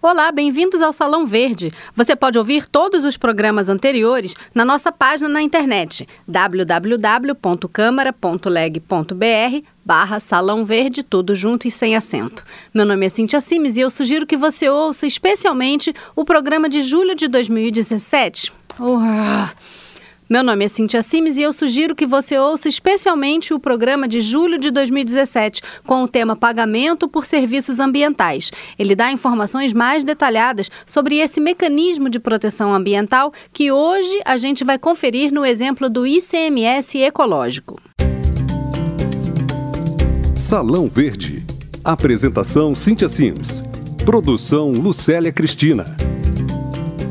Olá, bem-vindos ao Salão Verde. Você pode ouvir todos os programas anteriores na nossa página na internet www.câmara.leg.br barra Salão Verde, tudo junto e sem acento. Meu nome é Cintia Simes e eu sugiro que você ouça especialmente o programa de julho de 2017. Uh, meu nome é Cintia Simes e eu sugiro que você ouça especialmente o programa de julho de 2017 com o tema Pagamento por Serviços Ambientais. Ele dá informações mais detalhadas sobre esse mecanismo de proteção ambiental que hoje a gente vai conferir no exemplo do ICMS ecológico. Salão Verde. Apresentação Cintia Sims. Produção Lucélia Cristina.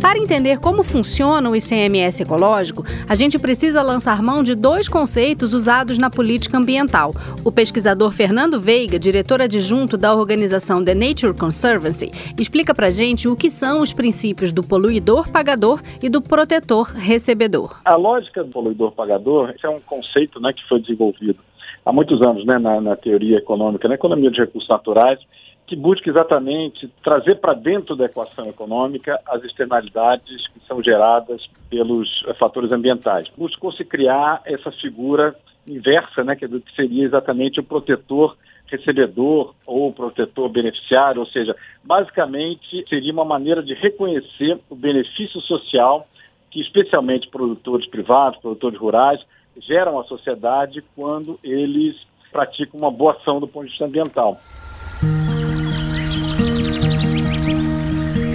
Para entender como funciona o ICMS ecológico, a gente precisa lançar mão de dois conceitos usados na política ambiental. O pesquisador Fernando Veiga, diretor adjunto da organização The Nature Conservancy, explica para gente o que são os princípios do poluidor-pagador e do protetor-recebedor. A lógica do poluidor-pagador é um conceito né, que foi desenvolvido há muitos anos né, na, na teoria econômica, na economia de recursos naturais, que busca exatamente trazer para dentro da equação econômica as externalidades que são geradas pelos eh, fatores ambientais. Buscou-se criar essa figura inversa, né, que seria exatamente o protetor recebedor ou protetor beneficiário, ou seja, basicamente seria uma maneira de reconhecer o benefício social que especialmente produtores privados, produtores rurais, geram à sociedade quando eles praticam uma boa ação do ponto de vista ambiental.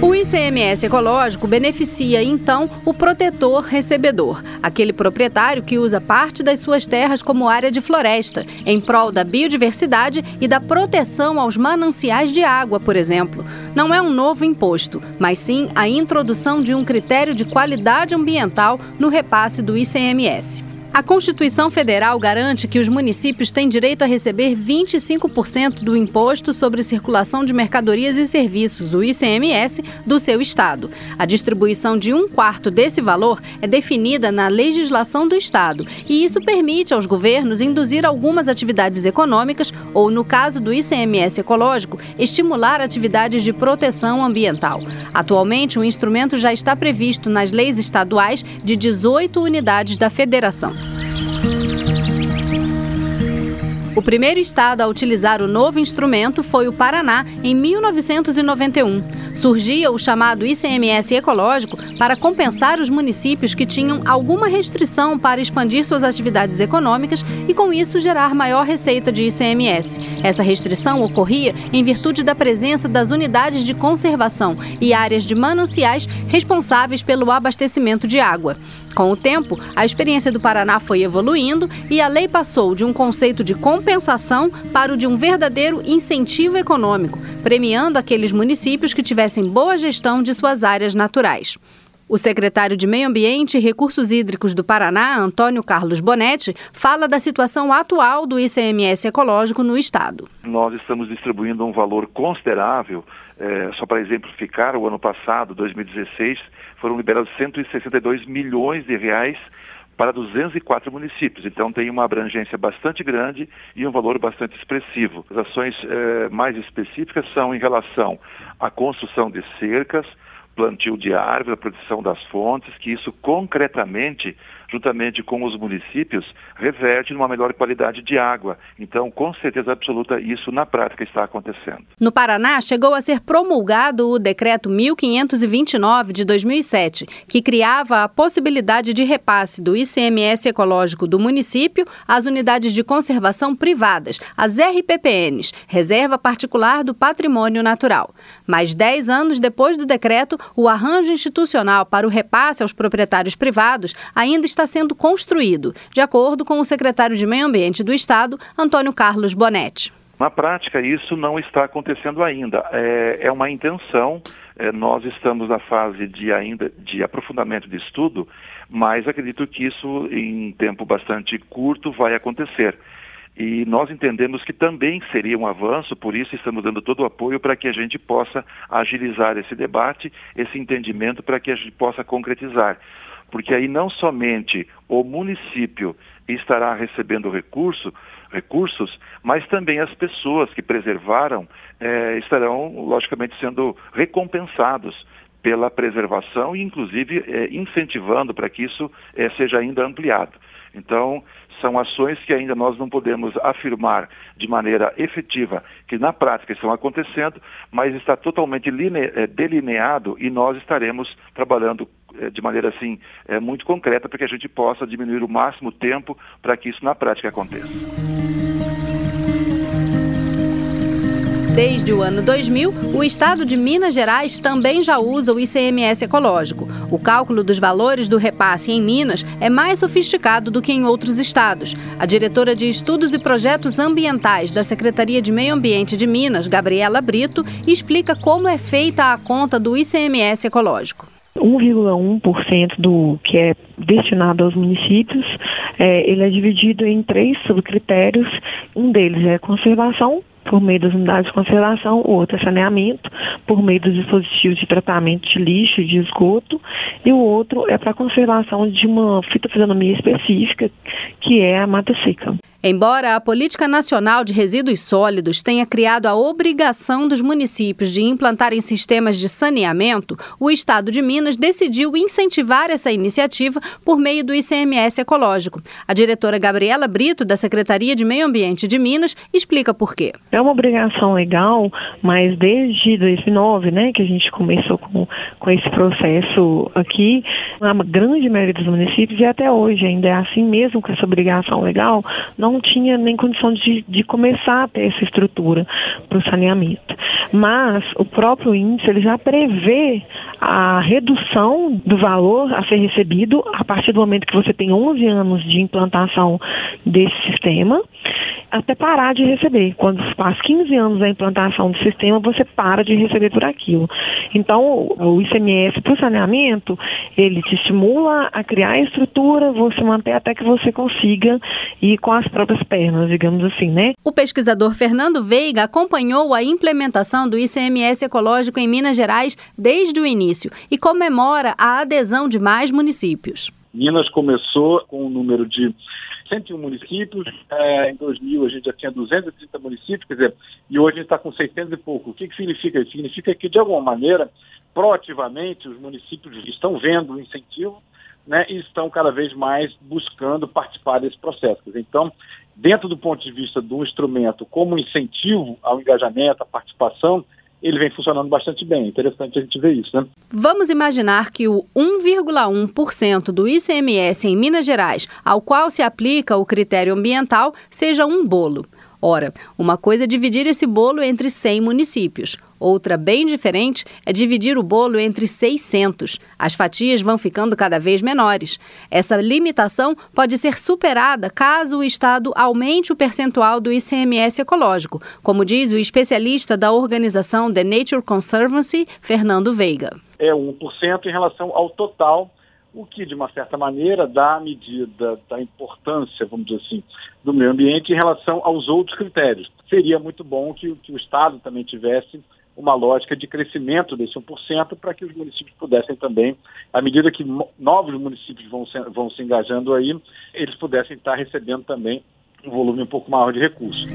O ICMS ecológico beneficia, então, o protetor recebedor, aquele proprietário que usa parte das suas terras como área de floresta, em prol da biodiversidade e da proteção aos mananciais de água, por exemplo. Não é um novo imposto, mas sim a introdução de um critério de qualidade ambiental no repasse do ICMS. A Constituição Federal garante que os municípios têm direito a receber 25% do Imposto sobre Circulação de Mercadorias e Serviços, o ICMS, do seu estado. A distribuição de um quarto desse valor é definida na legislação do estado e isso permite aos governos induzir algumas atividades econômicas ou, no caso do ICMS ecológico, estimular atividades de proteção ambiental. Atualmente, o instrumento já está previsto nas leis estaduais de 18 unidades da federação. O primeiro estado a utilizar o novo instrumento foi o Paraná, em 1991. Surgia o chamado ICMS ecológico para compensar os municípios que tinham alguma restrição para expandir suas atividades econômicas e, com isso, gerar maior receita de ICMS. Essa restrição ocorria em virtude da presença das unidades de conservação e áreas de mananciais responsáveis pelo abastecimento de água. Com o tempo, a experiência do Paraná foi evoluindo e a lei passou de um conceito de compensação para o de um verdadeiro incentivo econômico, premiando aqueles municípios que tivessem boa gestão de suas áreas naturais. O secretário de Meio Ambiente e Recursos Hídricos do Paraná, Antônio Carlos Bonetti, fala da situação atual do ICMS ecológico no estado. Nós estamos distribuindo um valor considerável, é, só para exemplificar, o ano passado, 2016, foram liberados 162 milhões de reais para 204 municípios. Então tem uma abrangência bastante grande e um valor bastante expressivo. As ações eh, mais específicas são em relação à construção de cercas, plantio de árvores, a proteção das fontes, que isso concretamente juntamente com os municípios, reverte numa melhor qualidade de água. Então, com certeza absoluta, isso na prática está acontecendo. No Paraná, chegou a ser promulgado o Decreto 1529 de 2007, que criava a possibilidade de repasse do ICMS ecológico do município às unidades de conservação privadas, as RPPNs, Reserva Particular do Patrimônio Natural. Mais 10 anos depois do decreto, o arranjo institucional para o repasse aos proprietários privados ainda está está sendo construído, de acordo com o secretário de Meio Ambiente do Estado, Antônio Carlos Bonetti. Na prática, isso não está acontecendo ainda. É, é uma intenção. É, nós estamos na fase de ainda de aprofundamento de estudo, mas acredito que isso, em tempo bastante curto, vai acontecer. E nós entendemos que também seria um avanço, por isso estamos dando todo o apoio para que a gente possa agilizar esse debate, esse entendimento, para que a gente possa concretizar porque aí não somente o município estará recebendo recurso, recursos, mas também as pessoas que preservaram é, estarão, logicamente, sendo recompensados pela preservação e, inclusive, é, incentivando para que isso é, seja ainda ampliado. Então, são ações que ainda nós não podemos afirmar de maneira efetiva que na prática estão acontecendo, mas está totalmente delineado e nós estaremos trabalhando de maneira assim é, muito concreta para que a gente possa diminuir o máximo tempo para que isso na prática aconteça. Desde o ano 2000, o estado de Minas Gerais também já usa o ICMS ecológico. O cálculo dos valores do repasse em Minas é mais sofisticado do que em outros estados. A diretora de Estudos e Projetos Ambientais da Secretaria de Meio Ambiente de Minas, Gabriela Brito, explica como é feita a conta do ICMS ecológico. 1,1% do que é destinado aos municípios, é, ele é dividido em três subcritérios. Um deles é conservação, por meio das unidades de conservação, o outro é saneamento, por meio dos dispositivos de tratamento de lixo e de esgoto, e o outro é para a conservação de uma fitofisionomia específica, que é a mata seca. Embora a Política Nacional de Resíduos Sólidos tenha criado a obrigação dos municípios de implantarem sistemas de saneamento, o Estado de Minas decidiu incentivar essa iniciativa por meio do ICMS ecológico. A diretora Gabriela Brito, da Secretaria de Meio Ambiente de Minas, explica por quê. É uma obrigação legal, mas desde 2009, né, que a gente começou com, com esse processo aqui, a grande maioria dos municípios, e até hoje ainda é assim mesmo com essa obrigação legal, não não tinha nem condição de, de começar a ter essa estrutura para o saneamento. Mas o próprio índice ele já prevê a redução do valor a ser recebido a partir do momento que você tem 11 anos de implantação desse sistema até parar de receber. Quando faz 15 anos da implantação do sistema, você para de receber por aquilo. Então, o ICMS para o saneamento, ele te estimula a criar a estrutura, você manter até que você consiga ir com as próprias pernas, digamos assim, né? O pesquisador Fernando Veiga acompanhou a implementação do ICMS ecológico em Minas Gerais desde o início e comemora a adesão de mais municípios. Minas começou com um número de 101 municípios, é, em 2000 a gente já tinha 230 municípios, quer dizer, e hoje a gente está com 600 e pouco. O que, que significa isso? Significa que, de alguma maneira, proativamente, os municípios estão vendo o incentivo né, e estão cada vez mais buscando participar desse processo. Então, dentro do ponto de vista do instrumento como incentivo ao engajamento, à participação, ele vem funcionando bastante bem. Interessante a gente ver isso, né? Vamos imaginar que o 1,1% do ICMS em Minas Gerais, ao qual se aplica o critério ambiental, seja um bolo. Ora, uma coisa é dividir esse bolo entre 100 municípios. Outra, bem diferente, é dividir o bolo entre 600. As fatias vão ficando cada vez menores. Essa limitação pode ser superada caso o Estado aumente o percentual do ICMS ecológico, como diz o especialista da organização The Nature Conservancy, Fernando Veiga. É 1% em relação ao total o que, de uma certa maneira, dá a medida da importância, vamos dizer assim, do meio ambiente em relação aos outros critérios. Seria muito bom que, que o Estado também tivesse uma lógica de crescimento desse 1% para que os municípios pudessem também, à medida que novos municípios vão se, vão se engajando aí, eles pudessem estar recebendo também um volume um pouco maior de recursos.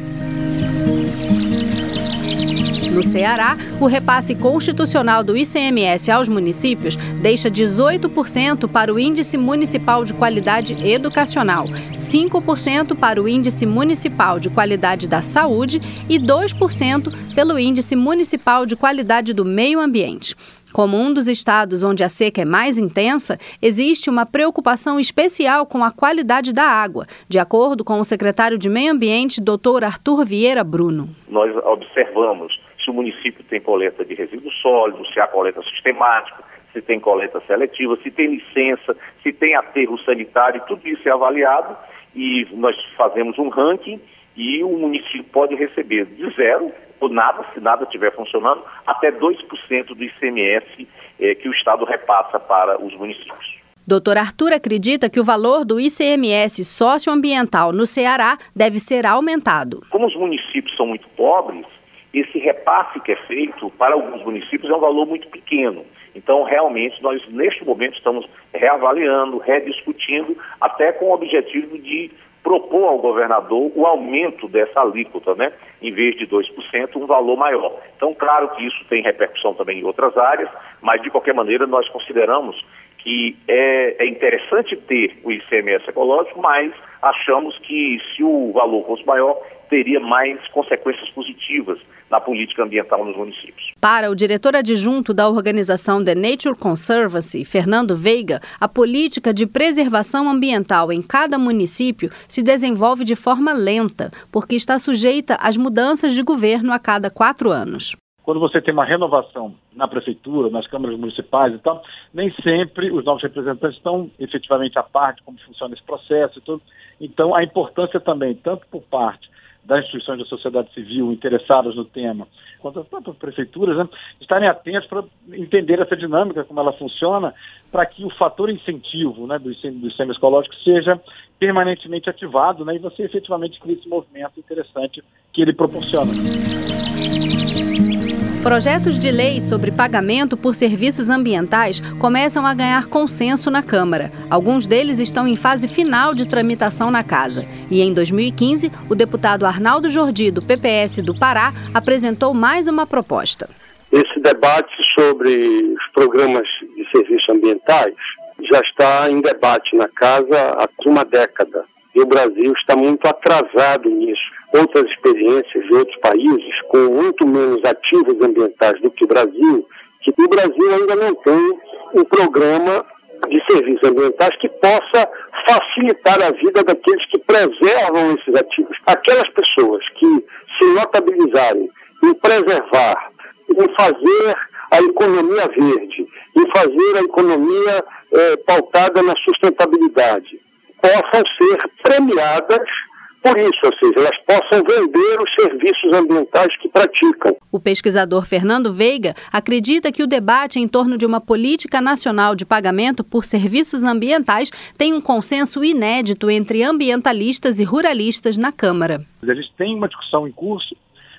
No Ceará, o repasse constitucional do ICMS aos municípios deixa 18% para o Índice Municipal de Qualidade Educacional, 5% para o Índice Municipal de Qualidade da Saúde e 2% pelo Índice Municipal de Qualidade do Meio Ambiente. Como um dos estados onde a seca é mais intensa, existe uma preocupação especial com a qualidade da água, de acordo com o secretário de Meio Ambiente, Dr. Arthur Vieira Bruno. Nós observamos se o município tem coleta de resíduos sólidos, se há coleta sistemática, se tem coleta seletiva, se tem licença, se tem aterro sanitário, tudo isso é avaliado e nós fazemos um ranking e o município pode receber de zero ou nada, se nada estiver funcionando, até 2% do ICMS eh, que o Estado repassa para os municípios. Doutor Arthur acredita que o valor do ICMS socioambiental no Ceará deve ser aumentado. Como os municípios são muito pobres, esse repasse que é feito para alguns municípios é um valor muito pequeno. Então, realmente, nós neste momento estamos reavaliando, rediscutindo, até com o objetivo de propor ao governador o aumento dessa alíquota, né? Em vez de 2%, um valor maior. Então, claro que isso tem repercussão também em outras áreas, mas de qualquer maneira nós consideramos que é, é interessante ter o ICMS ecológico, mas achamos que se o valor fosse maior, teria mais consequências positivas na política ambiental nos municípios. Para o diretor adjunto da organização The Nature Conservancy, Fernando Veiga, a política de preservação ambiental em cada município se desenvolve de forma lenta, porque está sujeita às mudanças de governo a cada quatro anos quando você tem uma renovação na prefeitura, nas câmaras municipais e tal, nem sempre os novos representantes estão efetivamente à parte como funciona esse processo e tudo. Então, a importância também, tanto por parte das instituições da sociedade civil interessadas no tema, quanto as próprias prefeituras, né, estarem atentos para entender essa dinâmica, como ela funciona, para que o fator incentivo né, do, do ICM ecológico seja permanentemente ativado né, e você efetivamente crie esse movimento interessante que ele proporciona. Projetos de lei sobre pagamento por serviços ambientais começam a ganhar consenso na Câmara. Alguns deles estão em fase final de tramitação na Casa. E em 2015, o deputado Arnaldo Jordi, do PPS do Pará, apresentou mais uma proposta. Esse debate sobre os programas de serviços ambientais já está em debate na Casa há uma década. E o Brasil está muito atrasado nisso outras experiências de outros países com muito menos ativos ambientais do que o Brasil, que o Brasil ainda não tem um programa de serviços ambientais que possa facilitar a vida daqueles que preservam esses ativos. Aquelas pessoas que se notabilizarem em preservar, em fazer a economia verde, em fazer a economia eh, pautada na sustentabilidade, possam ser premiadas por isso, ou seja, elas possam vender os serviços ambientais que praticam. O pesquisador Fernando Veiga acredita que o debate em torno de uma política nacional de pagamento por serviços ambientais tem um consenso inédito entre ambientalistas e ruralistas na Câmara. A gente tem uma discussão em curso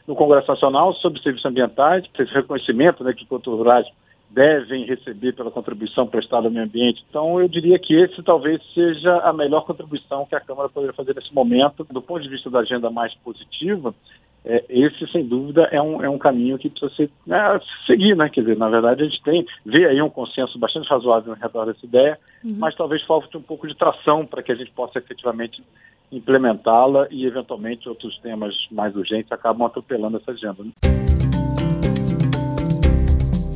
no Congresso Nacional sobre serviços ambientais, esse reconhecimento né, que os produtores rurais devem receber pela contribuição prestada ao meio ambiente. Então, eu diria que esse talvez seja a melhor contribuição que a Câmara poderia fazer nesse momento. Do ponto de vista da agenda mais positiva, é, esse, sem dúvida, é um, é um caminho que precisa ser, é, seguir, né? Quer dizer, na verdade, a gente tem, vê aí um consenso bastante razoável em redor dessa ideia, uhum. mas talvez falte um pouco de tração para que a gente possa efetivamente implementá-la e, eventualmente, outros temas mais urgentes acabam atropelando essa agenda. Né?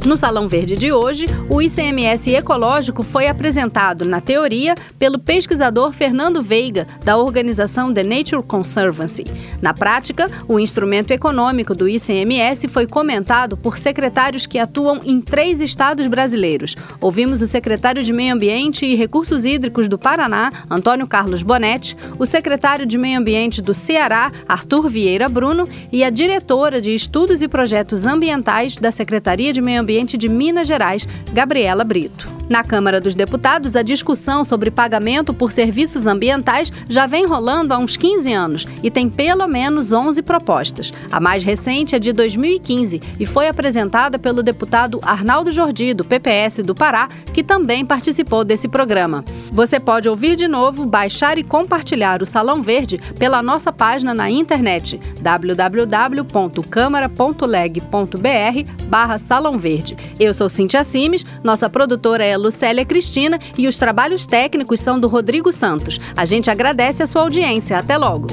No Salão Verde de hoje, o ICMS ecológico foi apresentado, na teoria, pelo pesquisador Fernando Veiga, da organização The Nature Conservancy. Na prática, o instrumento econômico do ICMS foi comentado por secretários que atuam em três estados brasileiros. Ouvimos o secretário de Meio Ambiente e Recursos Hídricos do Paraná, Antônio Carlos Bonetti, o secretário de Meio Ambiente do Ceará, Arthur Vieira Bruno, e a diretora de Estudos e Projetos Ambientais da Secretaria de Meio Ambiente Ambiente de Minas Gerais, Gabriela Brito. Na Câmara dos Deputados, a discussão sobre pagamento por serviços ambientais já vem rolando há uns 15 anos e tem pelo menos 11 propostas. A mais recente é de 2015 e foi apresentada pelo deputado Arnaldo Jordi, do PPS do Pará, que também participou desse programa. Você pode ouvir de novo, baixar e compartilhar o Salão Verde pela nossa página na internet www.câmara.leg.br barra Salão Verde. Eu sou Cintia Simes, nossa produtora Lucélia Cristina e os trabalhos técnicos são do Rodrigo Santos. A gente agradece a sua audiência. Até logo!